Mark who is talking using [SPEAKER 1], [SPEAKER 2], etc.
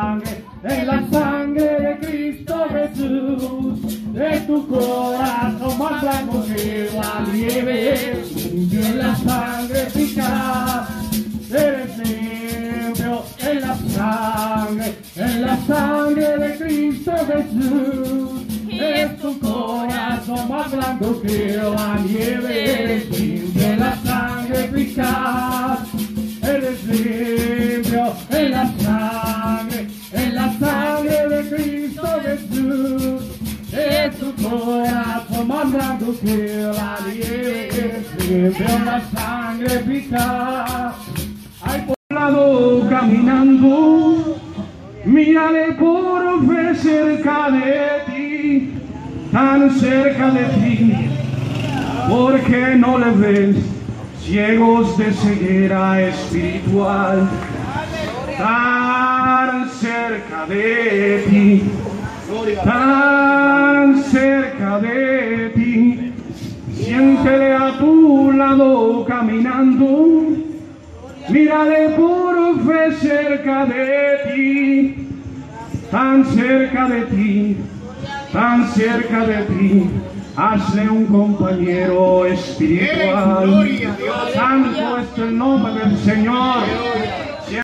[SPEAKER 1] en la sangre de Cristo Jesús, de tu corazón más blanco que la nieve, en la sangre eficaz, eres limpio en la sangre, en la sangre de Cristo Jesús, es tu corazón más blanco que la nieve, eres limpio en la sangre eficaz, eres limpio en la sangre, Jesús. Es tu corazón blanco que la nieve, en la sangre eficaz. Hay por lado caminando, mírale por fe cerca de ti, tan cerca de ti, porque no le ves ciegos de ceguera espiritual, tan cerca de ti, tan cerca de ti, siéntele a tu lado caminando, mírale por fe cerca de ti, tan cerca de ti, tan cerca de ti. Hazle un compañero espiritual. Santo es el nombre del Señor.